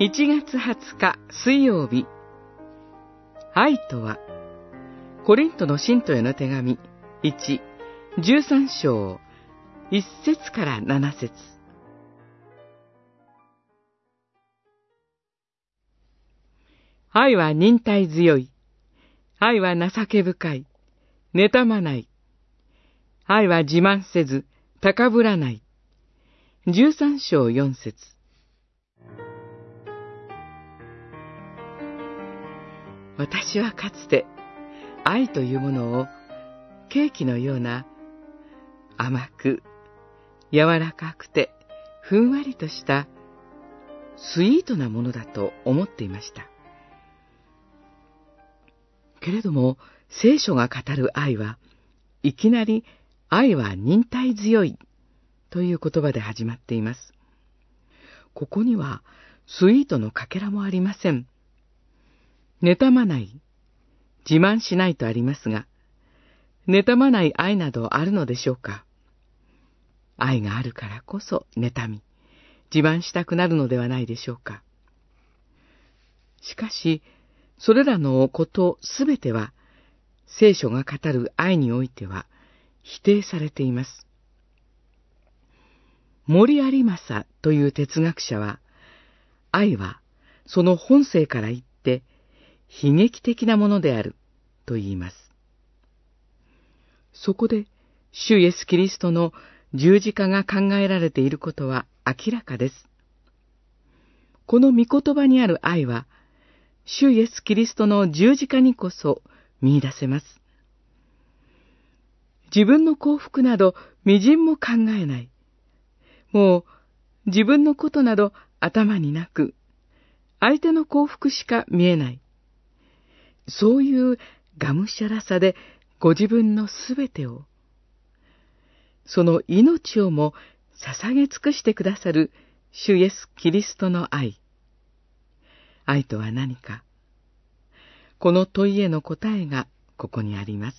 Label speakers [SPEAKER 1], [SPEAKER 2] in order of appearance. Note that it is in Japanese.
[SPEAKER 1] 1月20日水曜日愛とはコリントの信徒への手紙1、13章1節から7節愛は忍耐強い。愛は情け深い。妬まない。愛は自慢せず、高ぶらない。13章4節私はかつて愛というものをケーキのような甘く柔らかくてふんわりとしたスイートなものだと思っていました。けれども聖書が語る愛はいきなり愛は忍耐強いという言葉で始まっています。ここにはスイートのかけらもありません。妬まない、自慢しないとありますが、妬まない愛などあるのでしょうか。愛があるからこそ妬み、自慢したくなるのではないでしょうか。しかし、それらのことすべては、聖書が語る愛においては否定されています。森有正という哲学者は、愛はその本性から言悲劇的なものであると言います。そこで、主イエス・キリストの十字架が考えられていることは明らかです。この御言葉にある愛は、主イエス・キリストの十字架にこそ見出せます。自分の幸福など微塵も考えない。もう自分のことなど頭になく、相手の幸福しか見えない。そういうがむしゃらさでご自分のすべてを、その命をも捧げ尽くしてくださる主イエス・キリストの愛。愛とは何かこの問いへの答えがここにあります。